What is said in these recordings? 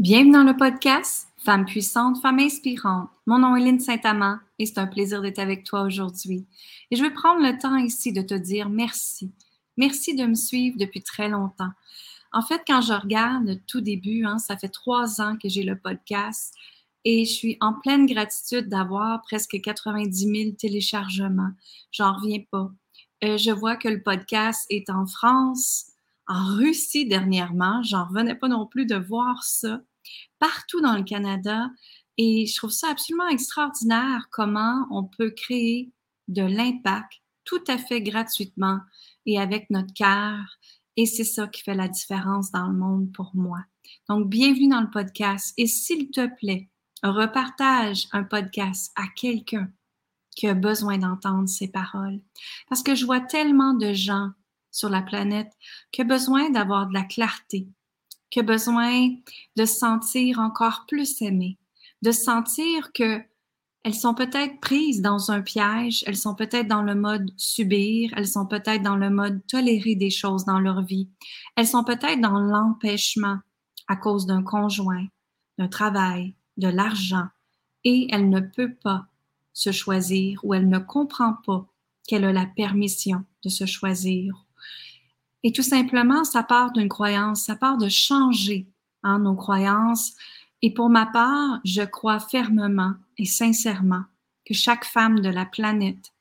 Bienvenue dans le podcast Femme puissante, femme inspirante. Mon nom est Lynne Saint-Amand et c'est un plaisir d'être avec toi aujourd'hui. Et je vais prendre le temps ici de te dire merci. Merci de me suivre depuis très longtemps. En fait, quand je regarde tout début, hein, ça fait trois ans que j'ai le podcast et je suis en pleine gratitude d'avoir presque 90 000 téléchargements. J'en reviens pas. Euh, je vois que le podcast est en France, en Russie dernièrement. J'en revenais pas non plus de voir ça partout dans le Canada. Et je trouve ça absolument extraordinaire comment on peut créer de l'impact tout à fait gratuitement et avec notre cœur. Et c'est ça qui fait la différence dans le monde pour moi. Donc, bienvenue dans le podcast. Et s'il te plaît, repartage un podcast à quelqu'un qui a besoin d'entendre ces paroles. Parce que je vois tellement de gens sur la planète qui a besoin d'avoir de la clarté, qui a besoin de se sentir encore plus aimé, de sentir que elles sont peut-être prises dans un piège, elles sont peut-être dans le mode subir, elles sont peut-être dans le mode tolérer des choses dans leur vie, elles sont peut-être dans l'empêchement à cause d'un conjoint, d'un travail, de l'argent, et elle ne peut pas se choisir ou elle ne comprend pas qu'elle a la permission de se choisir et tout simplement, ça part d'une croyance, ça part de changer hein, nos croyances. Et pour ma part, je crois fermement et sincèrement que chaque femme de la planète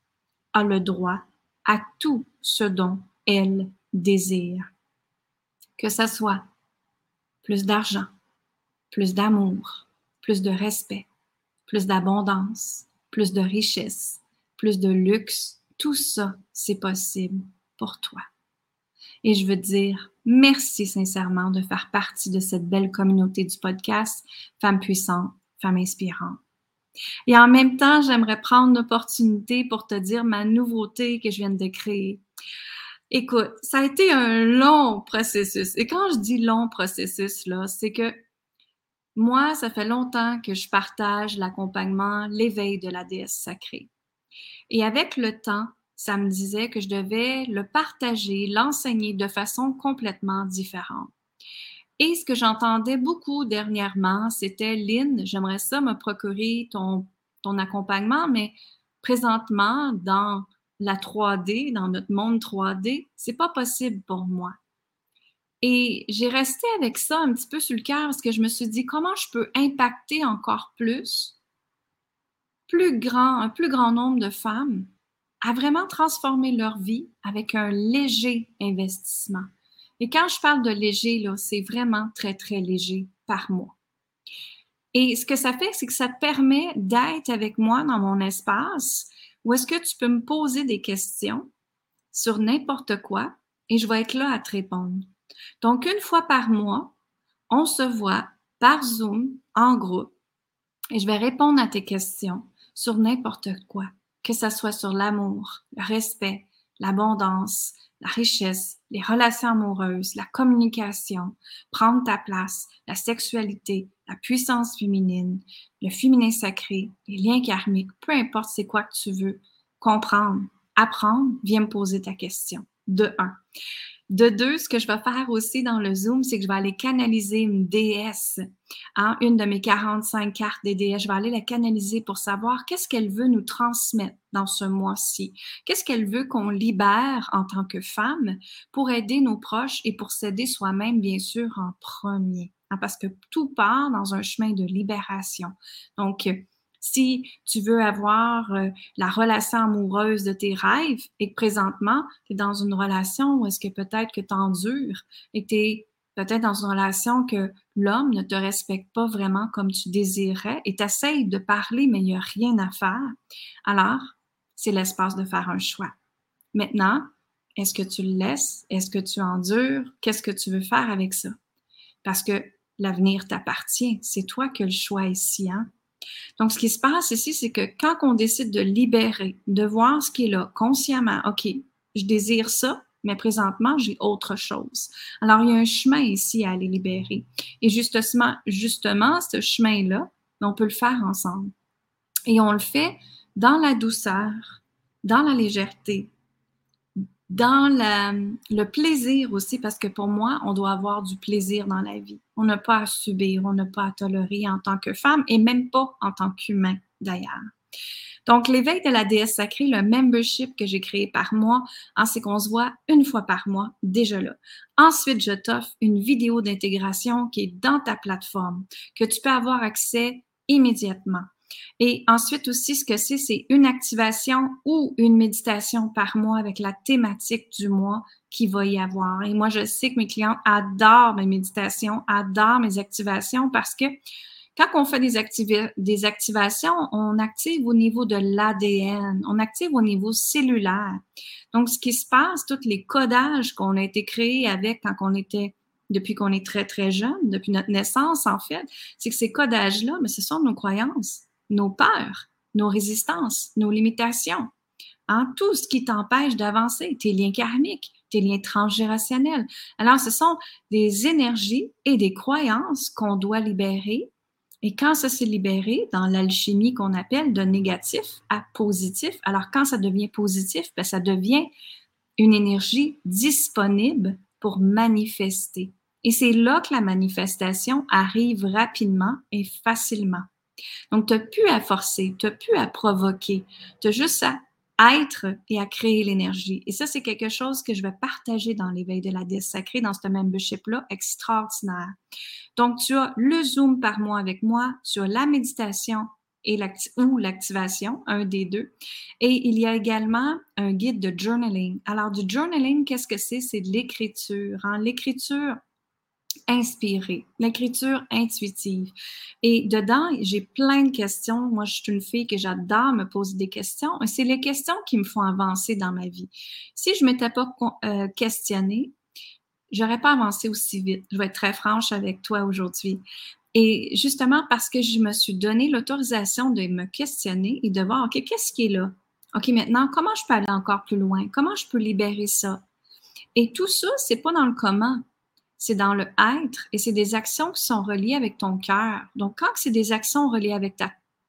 a le droit à tout ce dont elle désire. Que ce soit plus d'argent, plus d'amour, plus de respect, plus d'abondance, plus de richesse, plus de luxe, tout ça, c'est possible pour toi. Et je veux dire merci sincèrement de faire partie de cette belle communauté du podcast Femmes puissantes, Femmes inspirantes. Et en même temps, j'aimerais prendre l'opportunité pour te dire ma nouveauté que je viens de créer. Écoute, ça a été un long processus. Et quand je dis long processus, là, c'est que moi, ça fait longtemps que je partage l'accompagnement, l'éveil de la déesse sacrée. Et avec le temps, ça me disait que je devais le partager, l'enseigner de façon complètement différente. Et ce que j'entendais beaucoup dernièrement, c'était Lynn, j'aimerais ça me procurer ton, accompagnement, mais présentement, dans la 3D, dans notre monde 3D, c'est pas possible pour moi. Et j'ai resté avec ça un petit peu sur le cœur parce que je me suis dit comment je peux impacter encore plus, plus grand, un plus grand nombre de femmes à vraiment transformer leur vie avec un léger investissement. Et quand je parle de léger, là, c'est vraiment très, très léger par mois. Et ce que ça fait, c'est que ça te permet d'être avec moi dans mon espace où est-ce que tu peux me poser des questions sur n'importe quoi et je vais être là à te répondre. Donc, une fois par mois, on se voit par Zoom en groupe et je vais répondre à tes questions sur n'importe quoi que ce soit sur l'amour, le respect, l'abondance, la richesse, les relations amoureuses, la communication, prendre ta place, la sexualité, la puissance féminine, le féminin sacré, les liens karmiques, peu importe c'est quoi que tu veux comprendre, apprendre, viens me poser ta question. De un. De deux, ce que je vais faire aussi dans le Zoom, c'est que je vais aller canaliser une déesse, hein, une de mes 45 cartes des déesses. Je vais aller la canaliser pour savoir qu'est-ce qu'elle veut nous transmettre dans ce mois-ci. Qu'est-ce qu'elle veut qu'on libère en tant que femme pour aider nos proches et pour s'aider soi-même, bien sûr, en premier. Hein, parce que tout part dans un chemin de libération. Donc, si tu veux avoir euh, la relation amoureuse de tes rêves et que présentement, tu es dans une relation où est-ce que peut-être que tu endures et que tu es peut-être dans une relation que l'homme ne te respecte pas vraiment comme tu désirais et tu essayes de parler, mais il n'y a rien à faire, alors c'est l'espace de faire un choix. Maintenant, est-ce que tu le laisses? Est-ce que tu endures? Qu'est-ce que tu veux faire avec ça? Parce que l'avenir t'appartient. C'est toi as le choix ici. Hein? Donc, ce qui se passe ici, c'est que quand on décide de libérer, de voir ce qui est là consciemment, OK, je désire ça, mais présentement, j'ai autre chose. Alors, il y a un chemin ici à aller libérer. Et justement, justement ce chemin-là, on peut le faire ensemble. Et on le fait dans la douceur, dans la légèreté, dans le plaisir aussi, parce que pour moi, on doit avoir du plaisir dans la vie. On n'a pas à subir, on n'a pas à tolérer en tant que femme et même pas en tant qu'humain d'ailleurs. Donc, l'éveil de la déesse sacrée, le membership que j'ai créé par mois, hein, c'est qu'on se voit une fois par mois, déjà là. Ensuite, je t'offre une vidéo d'intégration qui est dans ta plateforme, que tu peux avoir accès immédiatement. Et ensuite aussi, ce que c'est, c'est une activation ou une méditation par mois avec la thématique du mois qui va y avoir. Et moi, je sais que mes clients adorent mes méditations, adorent mes activations parce que quand on fait des, des activations, on active au niveau de l'ADN, on active au niveau cellulaire. Donc, ce qui se passe, tous les codages qu'on a été créés avec quand on était, depuis qu'on est très, très jeune, depuis notre naissance, en fait, c'est que ces codages-là, mais ce sont nos croyances, nos peurs, nos résistances, nos limitations. Hein? Tout ce qui t'empêche d'avancer, tes liens karmiques, tes liens transgénérationnels. Alors, ce sont des énergies et des croyances qu'on doit libérer et quand ça s'est libéré dans l'alchimie qu'on appelle de négatif à positif, alors quand ça devient positif, ben, ça devient une énergie disponible pour manifester. Et c'est là que la manifestation arrive rapidement et facilement. Donc, tu n'as plus à forcer, tu n'as plus à provoquer, tu as juste à être et à créer l'énergie. Et ça, c'est quelque chose que je vais partager dans l'éveil de la déesse sacrée, dans ce membership-là, extraordinaire. Donc, tu as le Zoom par mois avec moi sur la méditation et ou l'activation, un des deux. Et il y a également un guide de journaling. Alors, du journaling, qu'est-ce que c'est? C'est de l'écriture. L'écriture, inspirée, l'écriture intuitive. Et dedans, j'ai plein de questions. Moi, je suis une fille que j'adore me poser des questions. C'est les questions qui me font avancer dans ma vie. Si je ne m'étais pas euh, questionnée, j'aurais pas avancé aussi vite. Je vais être très franche avec toi aujourd'hui. Et justement parce que je me suis donné l'autorisation de me questionner et de voir, OK, qu'est-ce qui est là? OK, maintenant, comment je peux aller encore plus loin? Comment je peux libérer ça? Et tout ça, c'est pas dans le comment c'est dans le être et c'est des actions qui sont reliées avec ton cœur. Donc, quand c'est des actions reliées avec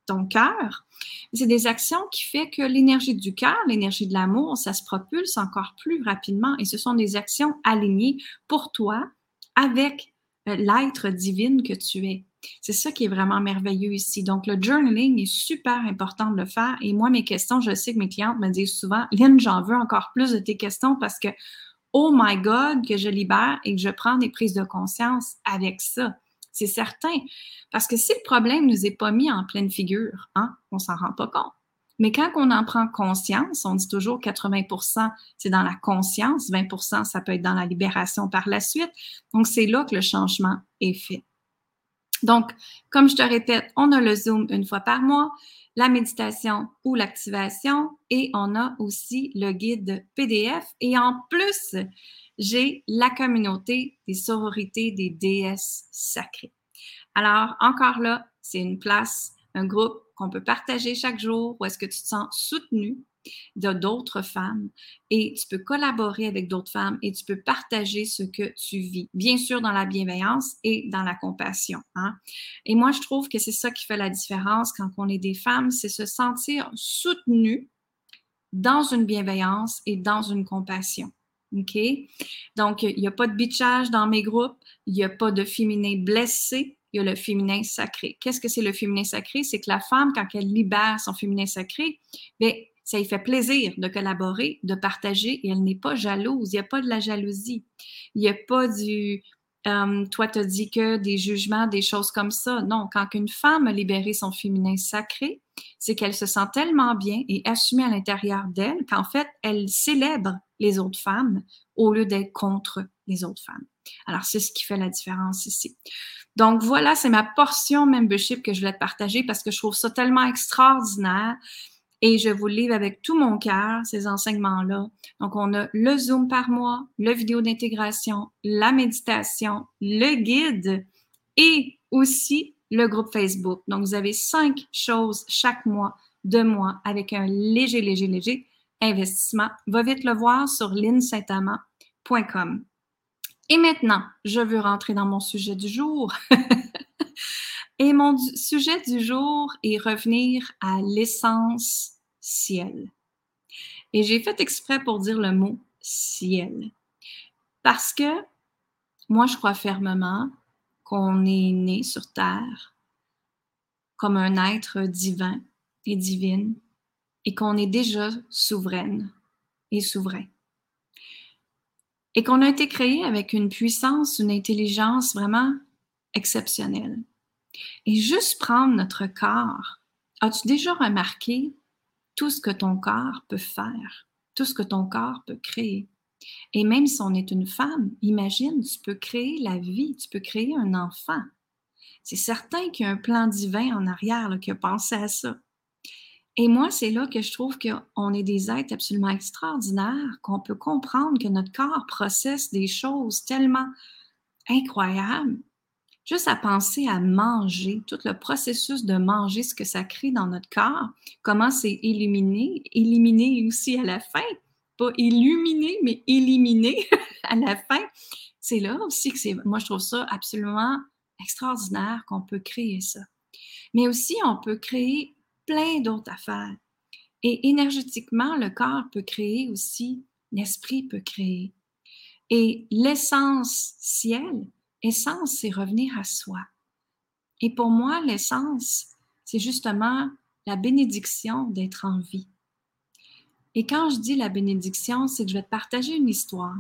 ton cœur, c'est des actions qui font que l'énergie du cœur, l'énergie de l'amour, ça se propulse encore plus rapidement et ce sont des actions alignées pour toi avec euh, l'être divine que tu es. C'est ça qui est vraiment merveilleux ici. Donc, le journaling est super important de le faire. Et moi, mes questions, je sais que mes clientes me disent souvent, Lynn, j'en veux encore plus de tes questions parce que oh my God, que je libère et que je prends des prises de conscience avec ça. C'est certain. Parce que si le problème ne nous est pas mis en pleine figure, hein, on s'en rend pas compte. Mais quand on en prend conscience, on dit toujours 80% c'est dans la conscience, 20% ça peut être dans la libération par la suite. Donc, c'est là que le changement est fait. Donc, comme je te répète, on a le Zoom une fois par mois la méditation ou l'activation et on a aussi le guide PDF. Et en plus, j'ai la communauté des sororités des déesses sacrées. Alors, encore là, c'est une place, un groupe qu'on peut partager chaque jour où est-ce que tu te sens soutenu, de d'autres femmes et tu peux collaborer avec d'autres femmes et tu peux partager ce que tu vis, bien sûr dans la bienveillance et dans la compassion. Hein. Et moi, je trouve que c'est ça qui fait la différence quand on est des femmes, c'est se sentir soutenu dans une bienveillance et dans une compassion. OK? Donc, il n'y a pas de bitchage dans mes groupes, il n'y a pas de féminin blessé, il y a le féminin sacré. Qu'est-ce que c'est le féminin sacré? C'est que la femme, quand elle libère son féminin sacré, bien, ça lui fait plaisir de collaborer, de partager et elle n'est pas jalouse. Il n'y a pas de la jalousie. Il n'y a pas du euh, toi, tu dit que des jugements, des choses comme ça. Non, quand une femme a libéré son féminin sacré, c'est qu'elle se sent tellement bien et assumée à l'intérieur d'elle qu'en fait, elle célèbre les autres femmes au lieu d'être contre les autres femmes. Alors, c'est ce qui fait la différence ici. Donc, voilà, c'est ma portion membership que je voulais te partager parce que je trouve ça tellement extraordinaire. Et je vous livre avec tout mon cœur ces enseignements-là. Donc, on a le Zoom par mois, le vidéo d'intégration, la méditation, le guide et aussi le groupe Facebook. Donc, vous avez cinq choses chaque mois de moi avec un léger, léger, léger investissement. Va vite le voir sur linsaintamant.com. Et maintenant, je veux rentrer dans mon sujet du jour. et mon sujet du jour est revenir à l'essence ciel. Et j'ai fait exprès pour dire le mot ciel. Parce que moi, je crois fermement qu'on est né sur Terre comme un être divin et divine et qu'on est déjà souveraine et souverain. Et qu'on a été créé avec une puissance, une intelligence vraiment exceptionnelle. Et juste prendre notre corps, as-tu déjà remarqué tout ce que ton corps peut faire, tout ce que ton corps peut créer? Et même si on est une femme, imagine, tu peux créer la vie, tu peux créer un enfant. C'est certain qu'il y a un plan divin en arrière qui a pensé à ça. Et moi, c'est là que je trouve qu'on est des êtres absolument extraordinaires, qu'on peut comprendre que notre corps processe des choses tellement incroyables. Juste à penser à manger, tout le processus de manger, ce que ça crée dans notre corps, comment c'est éliminé, éliminé aussi à la fin, pas illuminé, mais éliminé à la fin. C'est là aussi que c'est, moi je trouve ça absolument extraordinaire qu'on peut créer ça. Mais aussi, on peut créer plein d'autres affaires. Et énergétiquement, le corps peut créer aussi, l'esprit peut créer. Et l'essence ciel, essence, c'est revenir à soi. Et pour moi, l'essence, c'est justement la bénédiction d'être en vie. Et quand je dis la bénédiction, c'est que je vais te partager une histoire.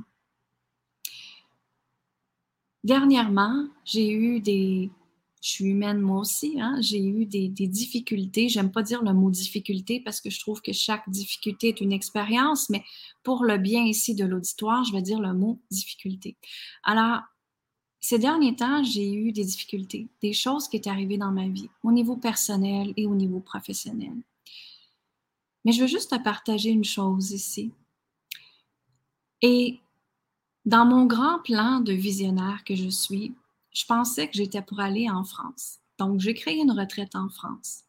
Dernièrement, j'ai eu des je suis humaine moi aussi, hein. j'ai eu des, des difficultés. J'aime pas dire le mot difficulté parce que je trouve que chaque difficulté est une expérience, mais pour le bien ici de l'auditoire, je vais dire le mot difficulté. Alors, ces derniers temps, j'ai eu des difficultés, des choses qui étaient arrivées dans ma vie, au niveau personnel et au niveau professionnel. Mais je veux juste te partager une chose ici. Et dans mon grand plan de visionnaire que je suis, je pensais que j'étais pour aller en France. Donc, j'ai créé une retraite en France.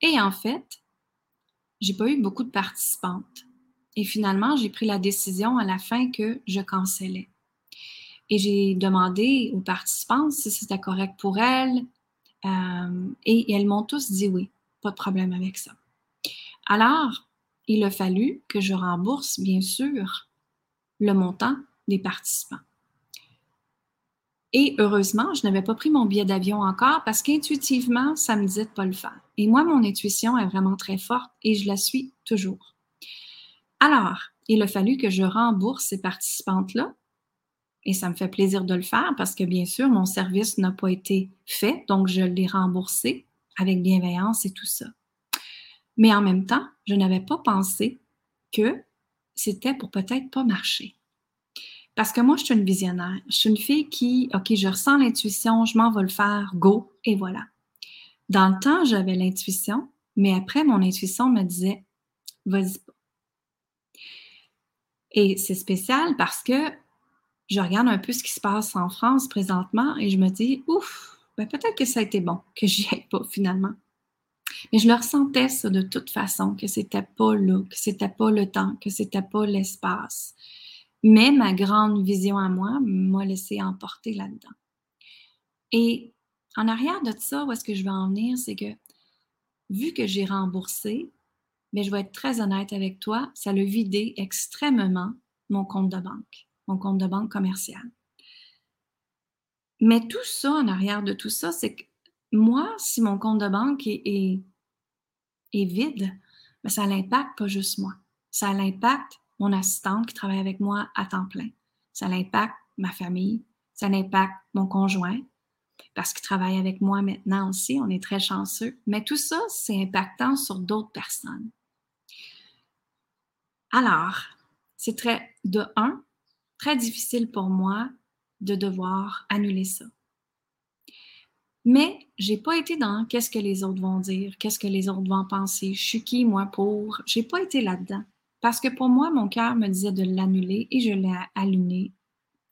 Et en fait, j'ai pas eu beaucoup de participantes. Et finalement, j'ai pris la décision à la fin que je cancellais. Et j'ai demandé aux participantes si c'était correct pour elles. Euh, et elles m'ont tous dit oui, pas de problème avec ça. Alors, il a fallu que je rembourse, bien sûr, le montant des participants. Et heureusement, je n'avais pas pris mon billet d'avion encore parce qu'intuitivement, ça me disait de ne pas le faire. Et moi, mon intuition est vraiment très forte et je la suis toujours. Alors, il a fallu que je rembourse ces participantes-là. Et ça me fait plaisir de le faire parce que, bien sûr, mon service n'a pas été fait, donc je l'ai remboursé avec bienveillance et tout ça. Mais en même temps, je n'avais pas pensé que c'était pour peut-être pas marcher. Parce que moi, je suis une visionnaire. Je suis une fille qui, OK, je ressens l'intuition, je m'en vais le faire, go, et voilà. Dans le temps, j'avais l'intuition, mais après, mon intuition me disait, vas-y pas. Et c'est spécial parce que je regarde un peu ce qui se passe en France présentement et je me dis, ouf, ben peut-être que ça a été bon que j'y aille pas finalement. Mais je le ressentais ça de toute façon, que c'était pas là, que c'était pas le temps, que c'était pas l'espace. Mais ma grande vision à moi m'a laissé emporter là-dedans. Et en arrière de ça, où est-ce que je veux en venir, c'est que vu que j'ai remboursé, mais je vais être très honnête avec toi, ça a vidé extrêmement mon compte de banque, mon compte de banque commercial. Mais tout ça, en arrière de tout ça, c'est que moi, si mon compte de banque est, vide, ben, ça l'impacte pas juste moi. Ça l'impacte mon assistante qui travaille avec moi à temps plein. Ça l'impacte ma famille, ça l'impacte mon conjoint, parce qu'il travaille avec moi maintenant aussi, on est très chanceux. Mais tout ça, c'est impactant sur d'autres personnes. Alors, c'est très, de un, très difficile pour moi de devoir annuler ça. Mais j'ai pas été dans qu'est-ce que les autres vont dire, qu'est-ce que les autres vont penser, je suis qui moi pour. J'ai pas été là-dedans. Parce que pour moi, mon cœur me disait de l'annuler et je l'ai annulé.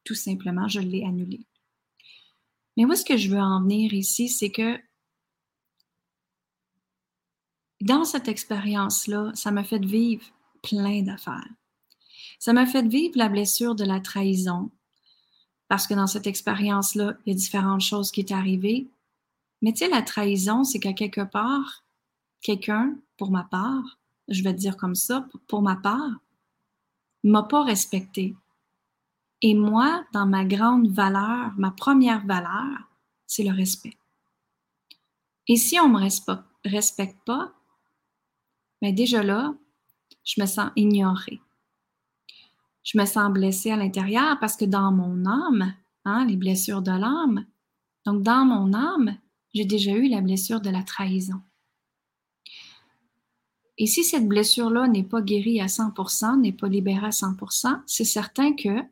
Tout simplement, je l'ai annulé. Mais où est-ce que je veux en venir ici, c'est que dans cette expérience-là, ça m'a fait vivre plein d'affaires. Ça m'a fait vivre la blessure de la trahison, parce que dans cette expérience-là, il y a différentes choses qui sont arrivées. Mais tu sais, la trahison, c'est qu'à quelque part, quelqu'un, pour ma part, je vais te dire comme ça, pour ma part, m'a pas respecté. Et moi, dans ma grande valeur, ma première valeur, c'est le respect. Et si on ne me respecte pas, mais ben déjà là, je me sens ignorée. Je me sens blessée à l'intérieur parce que dans mon âme, hein, les blessures de l'âme, donc dans mon âme, j'ai déjà eu la blessure de la trahison. Et si cette blessure-là n'est pas guérie à 100%, n'est pas libérée à 100%, c'est certain que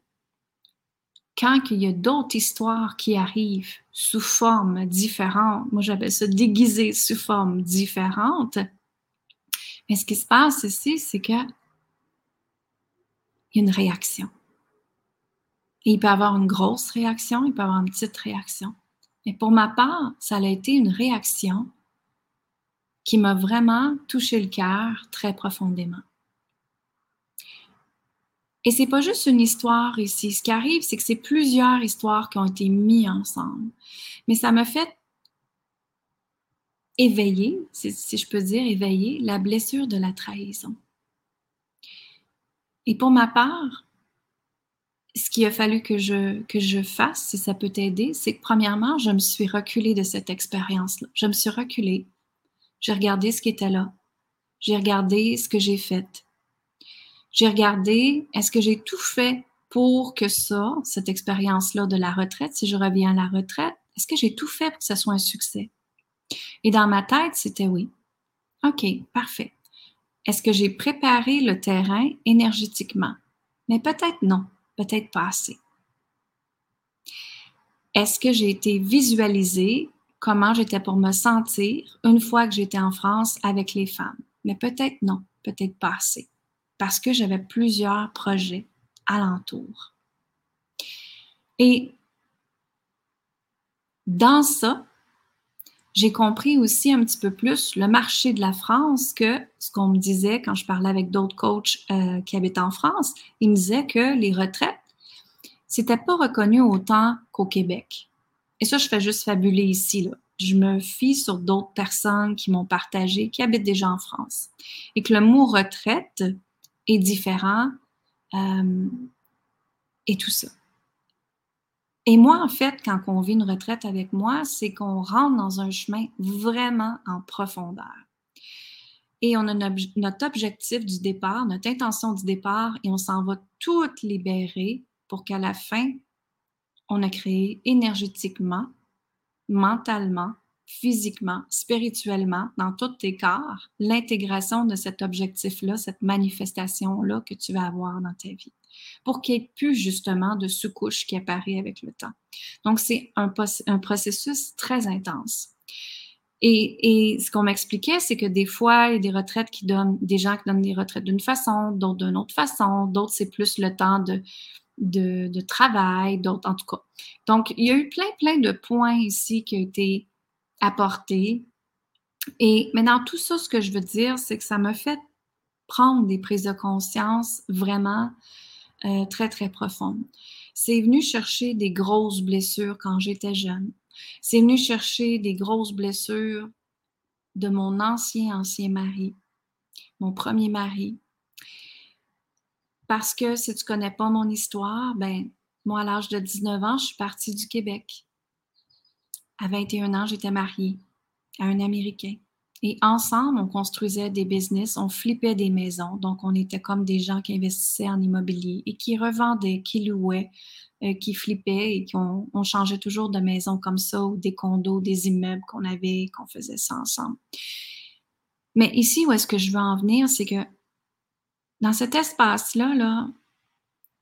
quand il y a d'autres histoires qui arrivent sous forme différente, moi j'appelle ça déguisé sous forme différente, mais ce qui se passe ici, c'est que il y a une réaction. Et il peut avoir une grosse réaction, il peut avoir une petite réaction. Mais pour ma part, ça a été une réaction qui m'a vraiment touché le cœur très profondément. Et c'est pas juste une histoire ici. Ce qui arrive, c'est que c'est plusieurs histoires qui ont été mises ensemble. Mais ça m'a fait éveiller, si, je peux dire, éveiller la blessure de la trahison. Et pour ma part, ce qu'il a fallu que je, que fasse, si ça peut t'aider, c'est que premièrement, je me suis reculée de cette expérience-là. Je me suis reculée. J'ai regardé ce qui était là. J'ai regardé ce que j'ai fait. J'ai regardé, est-ce que j'ai tout fait pour que ça, cette expérience-là de la retraite, si je reviens à la retraite, est-ce que j'ai tout fait pour que ce soit un succès? Et dans ma tête, c'était oui. OK, parfait. Est-ce que j'ai préparé le terrain énergétiquement? Mais peut-être non, peut-être pas assez. Est-ce que j'ai été visualisée? Comment j'étais pour me sentir une fois que j'étais en France avec les femmes? Mais peut-être non, peut-être pas assez parce que j'avais plusieurs projets alentour. Et dans ça, j'ai compris aussi un petit peu plus le marché de la France que ce qu'on me disait quand je parlais avec d'autres coachs euh, qui habitent en France. Ils me disaient que les retraites, c'était pas reconnu autant qu'au Québec. Et ça, je fais juste fabuler ici. Là. Je me fie sur d'autres personnes qui m'ont partagé, qui habitent déjà en France. Et que le mot retraite est différent euh, et tout ça. Et moi, en fait, quand on vit une retraite avec moi, c'est qu'on rentre dans un chemin vraiment en profondeur. Et on a notre objectif du départ, notre intention du départ, et on s'en va tout libérer pour qu'à la fin, on a créé énergétiquement, mentalement, physiquement, spirituellement, dans tous tes corps, l'intégration de cet objectif-là, cette manifestation-là que tu vas avoir dans ta vie, pour qu'il n'y ait plus justement de sous-couche qui apparaît avec le temps. Donc, c'est un, processus très intense. Et, et ce qu'on m'expliquait, c'est que des fois, il y a des retraites qui donnent, des gens qui donnent des retraites d'une façon, d'autres d'une autre façon, d'autres, c'est plus le temps de, de, de travail, d'autres en tout cas. Donc, il y a eu plein, plein de points ici qui ont été apporter. Et maintenant, tout ça, ce que je veux dire, c'est que ça m'a fait prendre des prises de conscience vraiment euh, très, très profondes. C'est venu chercher des grosses blessures quand j'étais jeune. C'est venu chercher des grosses blessures de mon ancien, ancien mari, mon premier mari. Parce que si tu connais pas mon histoire, ben, moi, à l'âge de 19 ans, je suis partie du Québec. À 21 ans, j'étais mariée à un Américain. Et ensemble, on construisait des business, on flippait des maisons. Donc, on était comme des gens qui investissaient en immobilier et qui revendaient, qui louaient, euh, qui flippaient et qui on, changeait toujours de maison comme ça ou des condos, des immeubles qu'on avait, qu'on faisait ça ensemble. Mais ici, où est-ce que je veux en venir, c'est que dans cet espace-là, là,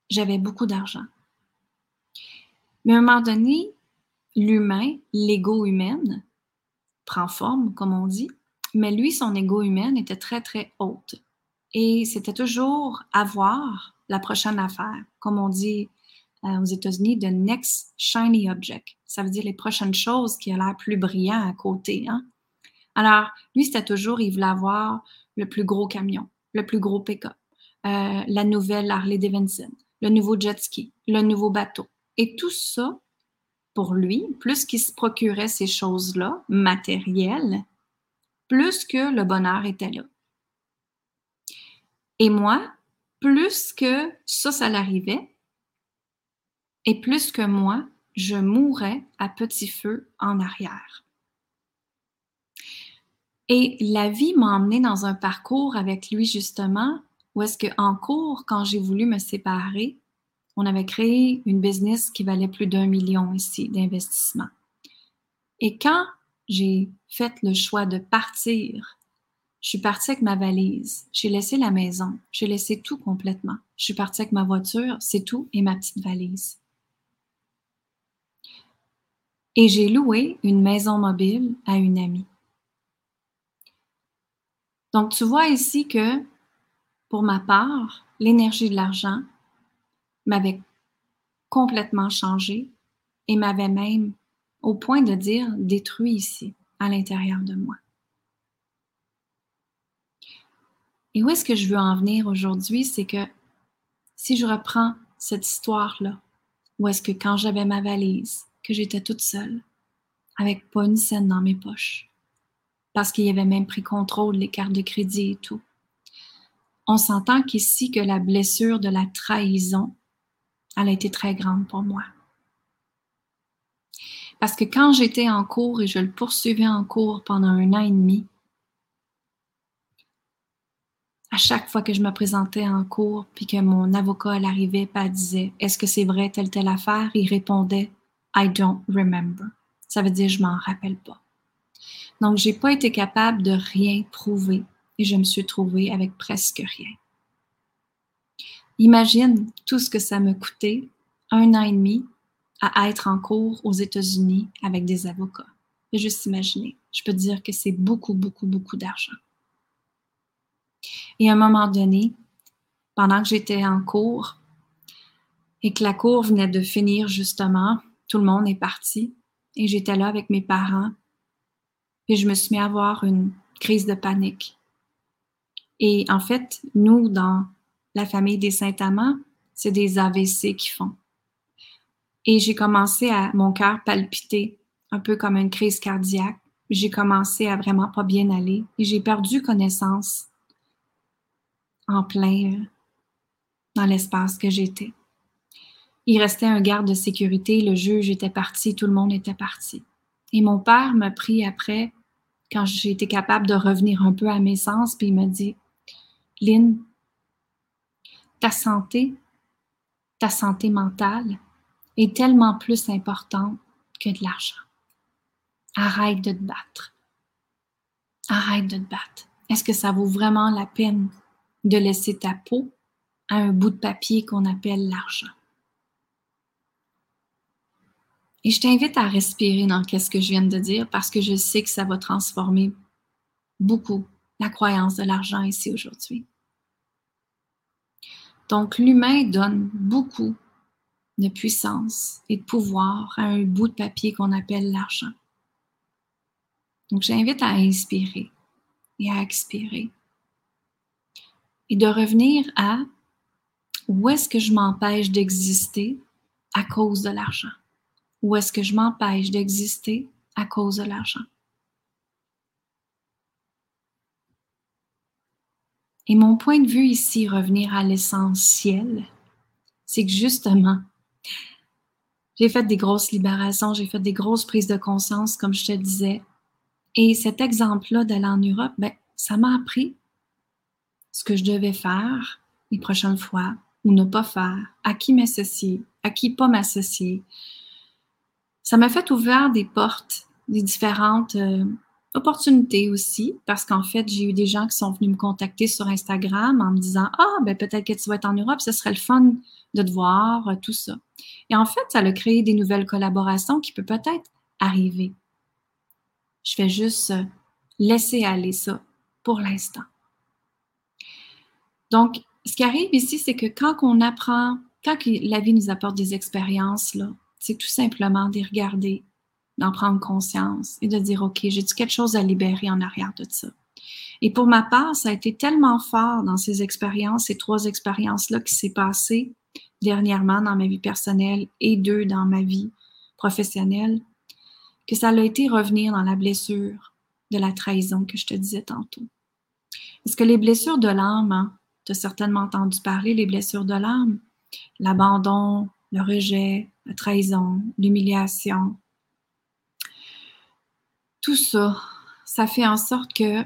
j'avais beaucoup d'argent. Mais à un moment donné, l'humain, l'ego humaine, prend forme, comme on dit, mais lui, son ego humain était très, très haute. Et c'était toujours avoir la prochaine affaire, comme on dit euh, aux États-Unis, the next shiny object. Ça veut dire les prochaines choses qui ont l'air plus brillant à côté. Hein? Alors, lui, c'était toujours, il voulait avoir le plus gros camion, le plus gros pick-up, euh, la nouvelle Harley Davidson, le nouveau jet ski, le nouveau bateau. Et tout ça, pour lui, plus qu'il se procurait ces choses-là, matérielles, plus que le bonheur était là. Et moi, plus que ça, ça l'arrivait, et plus que moi, je mourrais à petit feu en arrière. Et la vie m'a emmené dans un parcours avec lui, justement, où est-ce qu'en cours, quand j'ai voulu me séparer, on avait créé une business qui valait plus d'un million ici d'investissement. Et quand j'ai fait le choix de partir, je suis partie avec ma valise, j'ai laissé la maison, j'ai laissé tout complètement. Je suis partie avec ma voiture, c'est tout, et ma petite valise. Et j'ai loué une maison mobile à une amie. Donc, tu vois ici que, pour ma part, l'énergie de l'argent m'avait complètement changé et m'avait même, au point de dire, détruit ici, à l'intérieur de moi. Et où est-ce que je veux en venir aujourd'hui, c'est que si je reprends cette histoire-là, où est-ce que quand j'avais ma valise, que j'étais toute seule, avec pas une scène dans mes poches, parce qu'il y avait même pris contrôle des cartes de crédit et tout. On s'entend qu'ici que la blessure de la trahison, elle a été très grande pour moi. Parce que quand j'étais en cours et je le poursuivais en cours pendant un an et demi, à chaque fois que je me présentais en cours, puis que mon avocat elle arrivait, elle disait Est-ce que c'est vrai telle telle affaire Il répondait I don't remember. Ça veut dire je m'en rappelle pas. Donc, j'ai pas été capable de rien prouver et je me suis trouvée avec presque rien. Imagine tout ce que ça me coûtait un an et demi à être en cours aux États-Unis avec des avocats. juste imaginer. Je peux te dire que c'est beaucoup, beaucoup, beaucoup d'argent. Et à un moment donné, pendant que j'étais en cours et que la cour venait de finir justement, tout le monde est parti et j'étais là avec mes parents puis je me suis mis à avoir une crise de panique. Et en fait, nous, dans la famille des Saint-Amand, c'est des AVC qui font. Et j'ai commencé à mon cœur palpiter, un peu comme une crise cardiaque. J'ai commencé à vraiment pas bien aller et j'ai perdu connaissance en plein euh, dans l'espace que j'étais. Il restait un garde de sécurité, le juge était parti, tout le monde était parti. Et mon père m'a pris après, quand j'ai été capable de revenir un peu à mes sens, puis il m'a dit Lynn, ta santé, ta santé mentale est tellement plus importante que de l'argent. Arrête de te battre. Arrête de te battre. Est-ce que ça vaut vraiment la peine de laisser ta peau à un bout de papier qu'on appelle l'argent? Et je t'invite à respirer dans ce que je viens de dire parce que je sais que ça va transformer beaucoup la croyance de l'argent ici aujourd'hui. Donc, l'humain donne beaucoup de puissance et de pouvoir à un bout de papier qu'on appelle l'argent. Donc, j'invite à inspirer et à expirer et de revenir à où est-ce que je m'empêche d'exister à cause de l'argent? Ou est-ce que je m'empêche d'exister à cause de l'argent? Et mon point de vue ici, revenir à l'essentiel, c'est que justement, j'ai fait des grosses libérations, j'ai fait des grosses prises de conscience, comme je te disais. Et cet exemple-là d'aller en Europe, ben, ça m'a appris ce que je devais faire les prochaines fois ou ne pas faire, à qui m'associer, à qui pas m'associer, ça m'a fait ouvrir des portes, des différentes euh, opportunités aussi, parce qu'en fait, j'ai eu des gens qui sont venus me contacter sur Instagram en me disant Ah, ben peut-être que tu vas être en Europe, ce serait le fun de te voir, euh, tout ça. Et en fait, ça a créé des nouvelles collaborations qui peuvent peut-être arriver. Je vais juste euh, laisser aller ça pour l'instant. Donc, ce qui arrive ici, c'est que quand on apprend, quand la vie nous apporte des expériences, c'est tout simplement d'y regarder, d'en prendre conscience et de dire, OK, j'ai-tu quelque chose à libérer en arrière de ça? Et pour ma part, ça a été tellement fort dans ces expériences, ces trois expériences-là qui s'est passé dernièrement dans ma vie personnelle et deux dans ma vie professionnelle, que ça a été revenir dans la blessure de la trahison que je te disais tantôt. Parce que les blessures de l'âme, hein, tu as certainement entendu parler, les blessures de l'âme, l'abandon, le rejet, la trahison, l'humiliation. Tout ça, ça fait en sorte que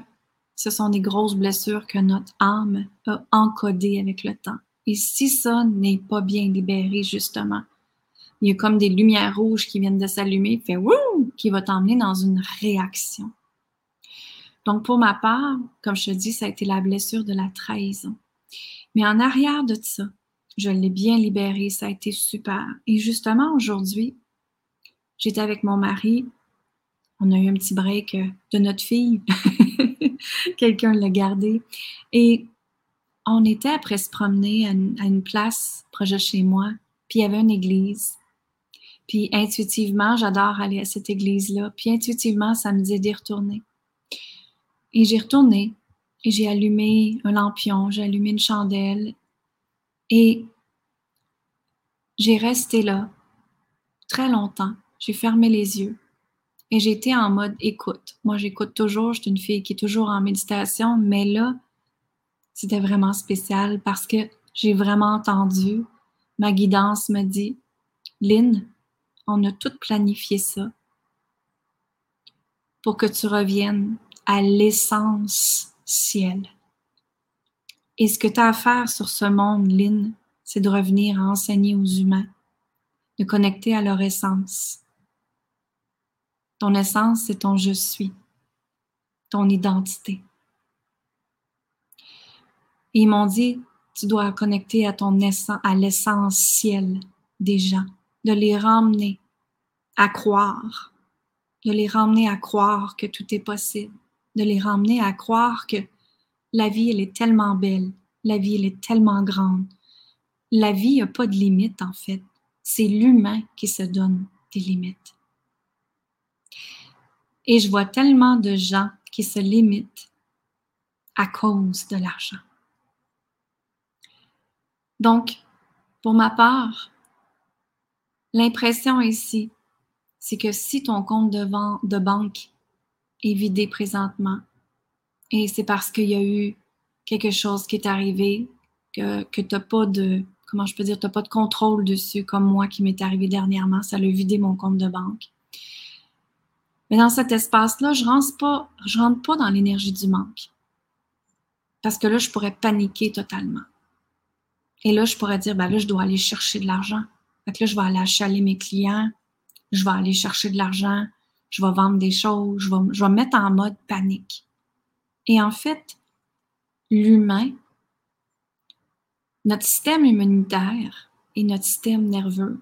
ce sont des grosses blessures que notre âme a encodées avec le temps. Et si ça n'est pas bien libéré, justement, il y a comme des lumières rouges qui viennent de s'allumer, fait wouh, qui va t'emmener dans une réaction. Donc, pour ma part, comme je te dis, ça a été la blessure de la trahison. Mais en arrière de ça, je l'ai bien libéré, ça a été super. Et justement, aujourd'hui, j'étais avec mon mari, on a eu un petit break euh, de notre fille, quelqu'un l'a gardé, et on était après se promener à une, place proche de chez moi, puis il y avait une église. Puis intuitivement, j'adore aller à cette église-là. Puis intuitivement, ça me disait d'y retourner. Et j'ai retourné et j'ai allumé un lampion, j'ai allumé une chandelle et j'ai resté là très longtemps. J'ai fermé les yeux et été en mode écoute. Moi, j'écoute toujours, je suis une fille qui est toujours en méditation, mais là, c'était vraiment spécial parce que j'ai vraiment entendu ma guidance me dit Lynn, on a tout planifié ça pour que tu reviennes à l'essence ciel. Et ce que tu as à faire sur ce monde, Lynn, c'est de revenir à enseigner aux humains, de connecter à leur essence. Ton essence, c'est ton je suis, ton identité. Ils m'ont dit, tu dois connecter à ton essence, à l'essentiel des gens, de les ramener à croire, de les ramener à croire que tout est possible, de les ramener à croire que la vie, elle est tellement belle, la vie, elle est tellement grande. La vie n'a pas de limite, en fait. C'est l'humain qui se donne des limites. Et je vois tellement de gens qui se limitent à cause de l'argent. Donc, pour ma part, l'impression ici, c'est que si ton compte de, banque est vidé présentement, et c'est parce qu'il y a eu quelque chose qui est arrivé, que, que tu n'as pas de, comment je peux dire, tu pas de contrôle dessus, comme moi qui m'est arrivé dernièrement, ça a vidé mon compte de banque. Mais dans cet espace-là, je ne rentre, pas, je rentre pas dans l'énergie du manque. Parce que là, je pourrais paniquer totalement. Et là, je pourrais dire, ben là, je dois aller chercher de l'argent. Fait que là, je vais aller achaler mes clients, je vais aller chercher de l'argent, je vais vendre des choses, je vais, je vais me mettre en mode panique. Et en fait, l'humain, notre système immunitaire et notre système nerveux,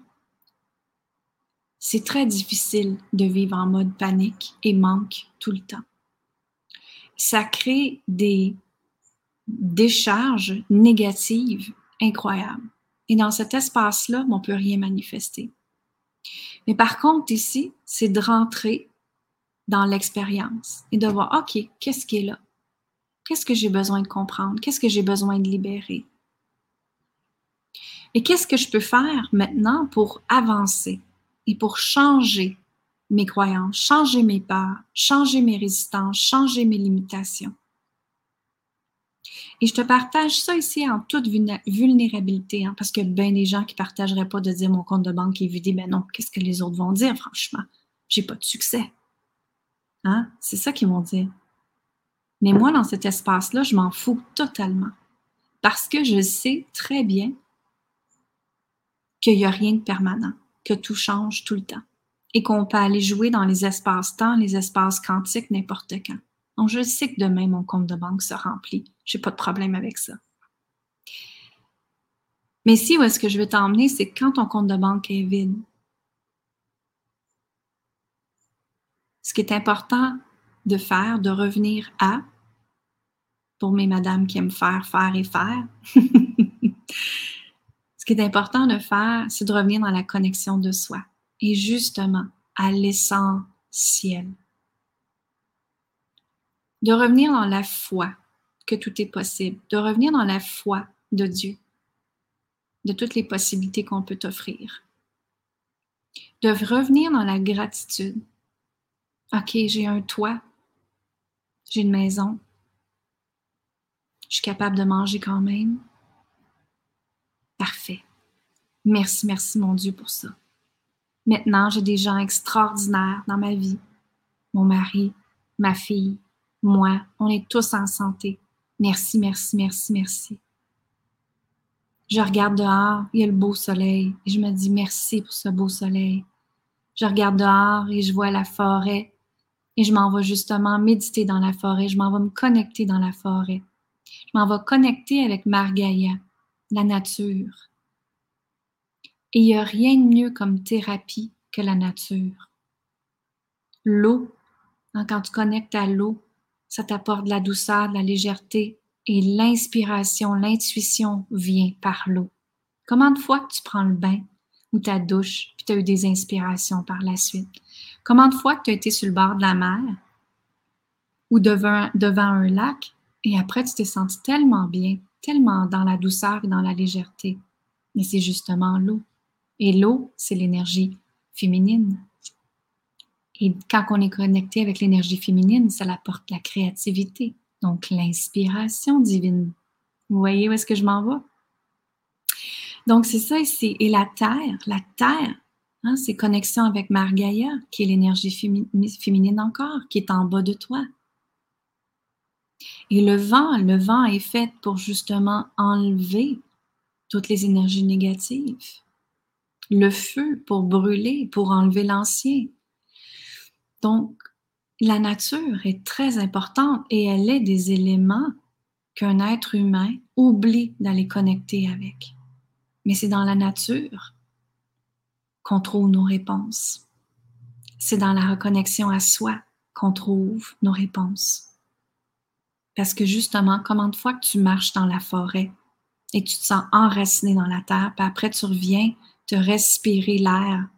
c'est très difficile de vivre en mode panique et manque tout le temps. Ça crée des décharges négatives incroyables. Et dans cet espace-là, on ne peut rien manifester. Mais par contre, ici, c'est de rentrer dans l'expérience et de voir, OK, qu'est-ce qui est là? Qu'est-ce que j'ai besoin de comprendre? Qu'est-ce que j'ai besoin de libérer? Et qu'est-ce que je peux faire maintenant pour avancer? Et pour changer mes croyances, changer mes peurs, changer mes résistances, changer mes limitations? Et je te partage ça ici en toute vulnérabilité, hein, parce que bien des gens qui ne partageraient pas de dire mon compte de banque est vidé, ben non, qu'est-ce que les autres vont dire, franchement? J'ai pas de succès. Hein? C'est ça qu'ils vont dire. Mais moi, dans cet espace-là, je m'en fous totalement. Parce que je sais très bien qu'il n'y a rien de permanent, que tout change tout le temps. Et qu'on peut aller jouer dans les espaces-temps, les espaces quantiques, n'importe quand. Donc, je sais que demain, mon compte de banque se remplit. Je n'ai pas de problème avec ça. Mais si où est-ce que je veux t'emmener, c'est quand ton compte de banque est vide. Ce qui est important de faire, de revenir à, pour mes madames qui aiment faire, faire et faire. Qui est important de faire, c'est de revenir dans la connexion de soi et justement à l'essentiel. De revenir dans la foi que tout est possible, de revenir dans la foi de Dieu, de toutes les possibilités qu'on peut t'offrir. De revenir dans la gratitude. OK, j'ai un toit, j'ai une maison. Je suis capable de manger quand même. Parfait. Merci, merci mon Dieu pour ça. Maintenant, j'ai des gens extraordinaires dans ma vie. Mon mari, ma fille, moi, on est tous en santé. Merci, merci, merci, merci. Je regarde dehors, il y a le beau soleil et je me dis merci pour ce beau soleil. Je regarde dehors et je vois la forêt et je m'en vais justement méditer dans la forêt, je m'en vais me connecter dans la forêt. Je m'en vais connecter avec Margaïa, la nature. Et il n'y a rien de mieux comme thérapie que la nature. L'eau, hein, quand tu connectes à l'eau, ça t'apporte de la douceur, de la légèreté et l'inspiration, l'intuition vient par l'eau. Comment de fois tu prends le bain ou ta douche, puis tu as eu des inspirations par la suite? Comment de fois tu as été sur le bord de la mer ou devant, devant un lac et après tu t'es senti tellement bien, tellement dans la douceur et dans la légèreté? Mais c'est justement l'eau. Et l'eau, c'est l'énergie féminine. Et quand on est connecté avec l'énergie féminine, ça apporte la créativité, donc l'inspiration divine. Vous voyez où est-ce que je m'en vais? Donc, c'est ça ici. Et la terre, la terre, hein, c'est connexion avec Margaïa, qui est l'énergie féminine encore, qui est en bas de toi. Et le vent, le vent est fait pour justement enlever toutes les énergies négatives. Le feu pour brûler, pour enlever l'ancien. Donc, la nature est très importante et elle est des éléments qu'un être humain oublie d'aller connecter avec. Mais c'est dans la nature qu'on trouve nos réponses. C'est dans la reconnexion à soi qu'on trouve nos réponses. Parce que justement, comment de fois que tu marches dans la forêt et tu te sens enraciné dans la terre, puis après tu reviens te respirer l'air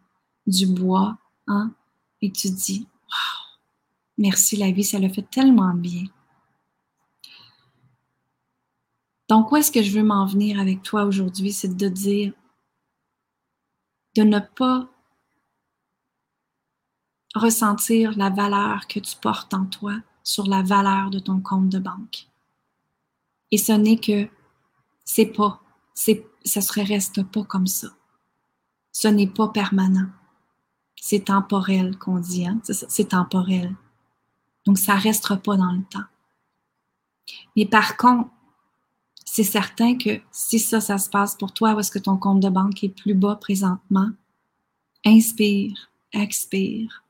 du bois, hein, et tu dis, merci la vie, ça le fait tellement bien. Donc, où est-ce que je veux m'en venir avec toi aujourd'hui? C'est de dire, de ne pas ressentir la valeur que tu portes en toi sur la valeur de ton compte de banque. Et ce n'est que, c'est pas, c'est, ça ne reste pas comme ça. Ce n'est pas permanent. C'est temporel qu'on dit, hein? c'est temporel. Donc, ça ne restera pas dans le temps. Mais par contre, c'est certain que si ça, ça se passe pour toi, est-ce que ton compte de banque est plus bas présentement, inspire, expire,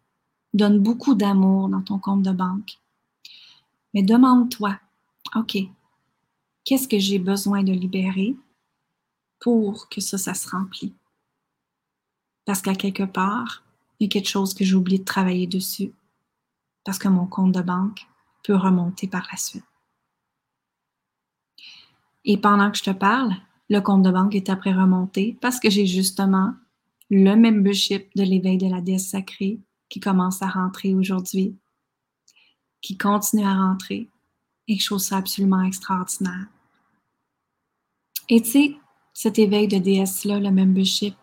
donne beaucoup d'amour dans ton compte de banque. Mais demande-toi, OK, qu'est-ce que j'ai besoin de libérer pour que ça, ça se remplisse? Parce qu'à quelque part, il y a quelque chose que j'ai oublié de travailler dessus. Parce que mon compte de banque peut remonter par la suite. Et pendant que je te parle, le compte de banque est après remonté parce que j'ai justement le membership de l'éveil de la déesse sacrée qui commence à rentrer aujourd'hui, qui continue à rentrer et je trouve ça absolument extraordinaire. Et tu sais, cet éveil de déesse-là, le membership,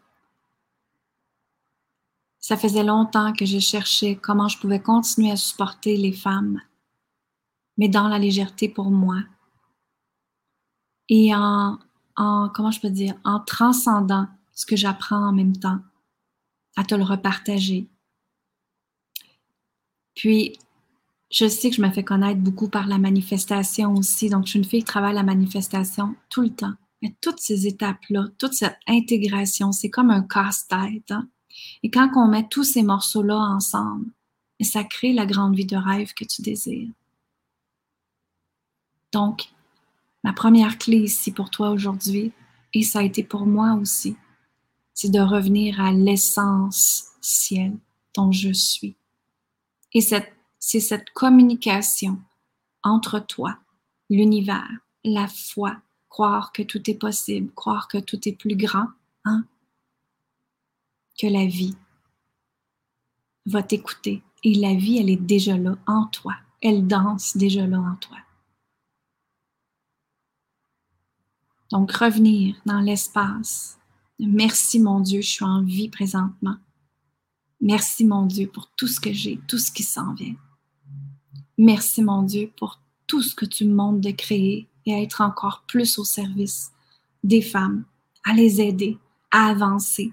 ça faisait longtemps que je cherchais comment je pouvais continuer à supporter les femmes, mais dans la légèreté pour moi. Et en, en comment je peux dire, en transcendant ce que j'apprends en même temps, à te le repartager. Puis, je sais que je me fais connaître beaucoup par la manifestation aussi. Donc, je suis une fille qui travaille la manifestation tout le temps. Mais toutes ces étapes-là, toute cette intégration, c'est comme un casse-tête. Hein? Et quand on met tous ces morceaux-là ensemble, ça crée la grande vie de rêve que tu désires. Donc, ma première clé ici pour toi aujourd'hui, et ça a été pour moi aussi, c'est de revenir à l'essence ciel dont je suis. Et c'est cette communication entre toi, l'univers, la foi, croire que tout est possible, croire que tout est plus grand, hein, que la vie va t'écouter. Et la vie, elle est déjà là en toi. Elle danse déjà là en toi. Donc, revenir dans l'espace. Merci mon Dieu, je suis en vie présentement. Merci mon Dieu pour tout ce que j'ai, tout ce qui s'en vient. Merci mon Dieu pour tout ce que tu me montres de créer et à être encore plus au service des femmes, à les aider, à avancer.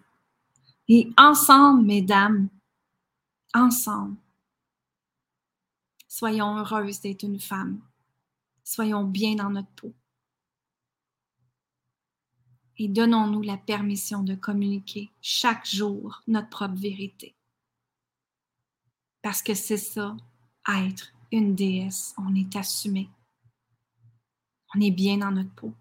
Et ensemble, mesdames, ensemble, soyons heureuses d'être une femme. Soyons bien dans notre peau. Et donnons-nous la permission de communiquer chaque jour notre propre vérité. Parce que c'est ça, être une déesse. On est assumé. On est bien dans notre peau.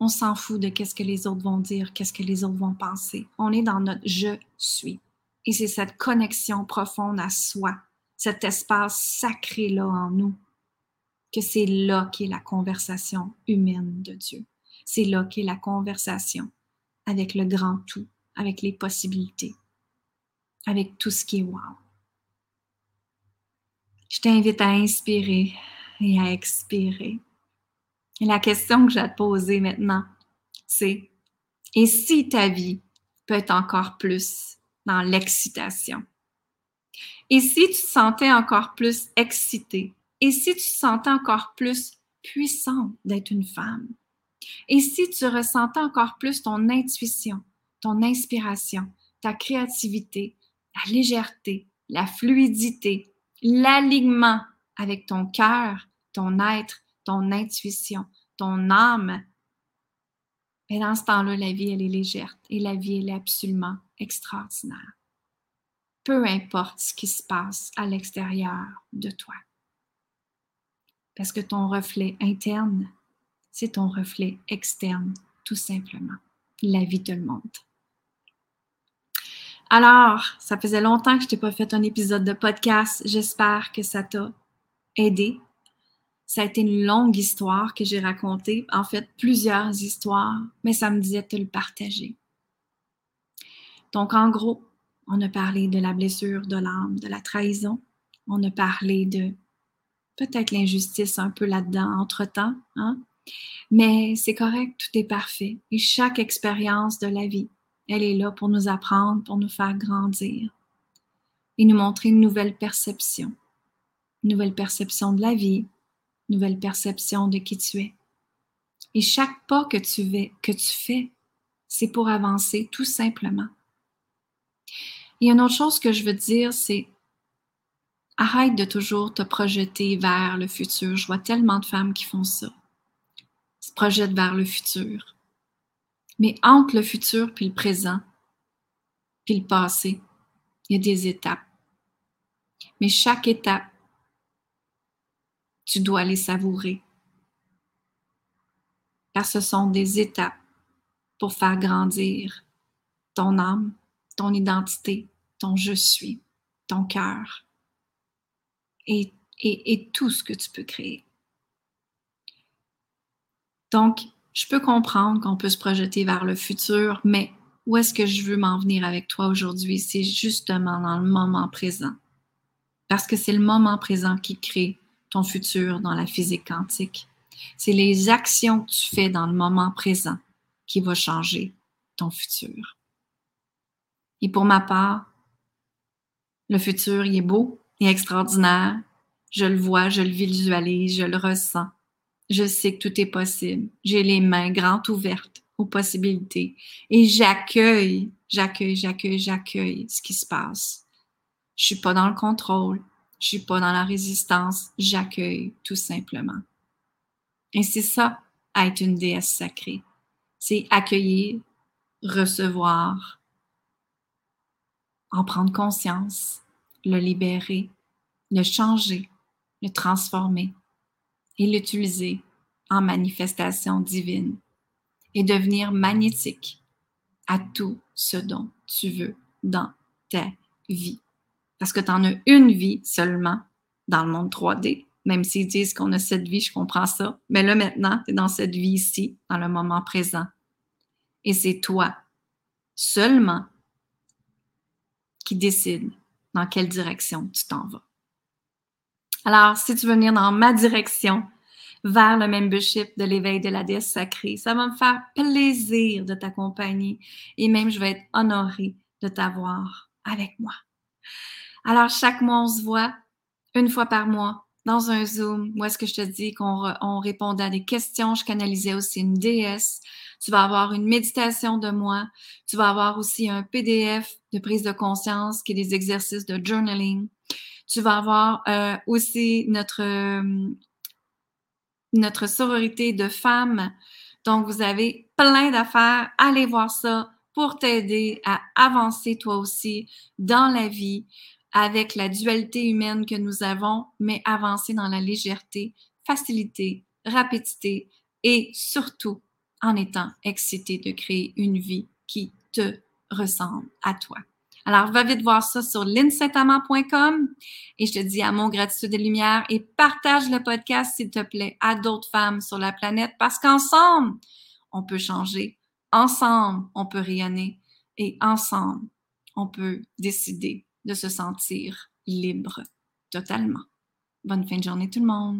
On s'en fout de qu'est-ce que les autres vont dire, qu'est-ce que les autres vont penser. On est dans notre je suis. Et c'est cette connexion profonde à soi, cet espace sacré-là en nous, que c'est là qu'est la conversation humaine de Dieu. C'est là qu'est la conversation avec le grand tout, avec les possibilités, avec tout ce qui est wow. Je t'invite à inspirer et à expirer. Et la question que j'ai à te poser maintenant, c'est et si ta vie peut être encore plus dans l'excitation? Et si tu te sentais encore plus excitée? Et si tu te sentais encore plus puissante d'être une femme? Et si tu ressentais encore plus ton intuition, ton inspiration, ta créativité, la légèreté, la fluidité, l'alignement avec ton cœur, ton être, ton intuition, ton âme, et dans ce temps-là, la vie, elle est légère et la vie, elle est absolument extraordinaire. Peu importe ce qui se passe à l'extérieur de toi. Parce que ton reflet interne, c'est ton reflet externe, tout simplement. La vie te le montre. Alors, ça faisait longtemps que je t'ai pas fait un épisode de podcast. J'espère que ça t'a aidé. Ça a été une longue histoire que j'ai racontée, en fait plusieurs histoires, mais ça me disait de te le partager. Donc, en gros, on a parlé de la blessure de l'âme, de la trahison. On a parlé de peut-être l'injustice un peu là-dedans entre-temps, hein? mais c'est correct, tout est parfait. Et chaque expérience de la vie elle est là pour nous apprendre, pour nous faire grandir et nous montrer une nouvelle perception, une nouvelle perception de la vie, une nouvelle perception de qui tu es. Et chaque pas que tu, fais, c'est pour avancer tout simplement. Et une autre chose que je veux dire, c'est arrête de toujours te projeter vers le futur. Je vois tellement de femmes qui font ça. Se projettent vers le futur. Mais entre le futur puis le présent, puis le passé, il y a des étapes. Mais chaque étape, tu dois les savourer. Car ce sont des étapes pour faire grandir ton âme, ton identité, ton je suis, ton cœur et, et, et tout ce que tu peux créer. Donc, je peux comprendre qu'on peut se projeter vers le futur, mais où est-ce que je veux m'en venir avec toi aujourd'hui? C'est justement dans le moment présent. Parce que c'est le moment présent qui crée ton futur dans la physique quantique. C'est les actions que tu fais dans le moment présent qui vont changer ton futur. Et pour ma part, le futur, il est beau, est extraordinaire. Je le vois, je le visualise, je le ressens. Je sais que tout est possible. J'ai les mains grandes ouvertes aux possibilités et j'accueille, j'accueille, j'accueille, j'accueille ce qui se passe. Je suis pas dans le contrôle, je suis pas dans la résistance, j'accueille tout simplement. Et c'est ça, être une déesse sacrée. C'est accueillir, recevoir, en prendre conscience, le libérer, le changer, le transformer et l'utiliser en manifestation divine et devenir magnétique à tout ce dont tu veux dans ta vie. Parce que tu en as une vie seulement dans le monde 3D. Même s'ils disent qu'on a cette vie, je comprends ça. Mais là, maintenant, tu es dans cette vie ici, dans le moment présent. Et c'est toi seulement qui décide dans quelle direction tu t'en vas. Alors, si tu veux venir dans ma direction vers le membership de l'éveil de la déesse sacrée, ça va me faire plaisir de t'accompagner et même je vais être honorée de t'avoir avec moi. Alors, chaque mois, on se voit une fois par mois dans un Zoom où est-ce que je te dis qu'on répondait à des questions. Je canalisais aussi une déesse. Tu vas avoir une méditation de moi. Tu vas avoir aussi un PDF de prise de conscience qui est des exercices de journaling. Tu vas avoir euh, aussi notre, euh, notre sororité de femmes. Donc, vous avez plein d'affaires. Allez voir ça pour t'aider à avancer toi aussi dans la vie avec la dualité humaine que nous avons, mais avancer dans la légèreté, facilité, rapidité et surtout en étant excité de créer une vie qui te ressemble à toi. Alors, va vite voir ça sur linsaintamant.com et je te dis mon gratitude et lumière et partage le podcast, s'il te plaît, à d'autres femmes sur la planète parce qu'ensemble, on peut changer. Ensemble, on peut rayonner et ensemble, on peut décider de se sentir libre totalement. Bonne fin de journée tout le monde.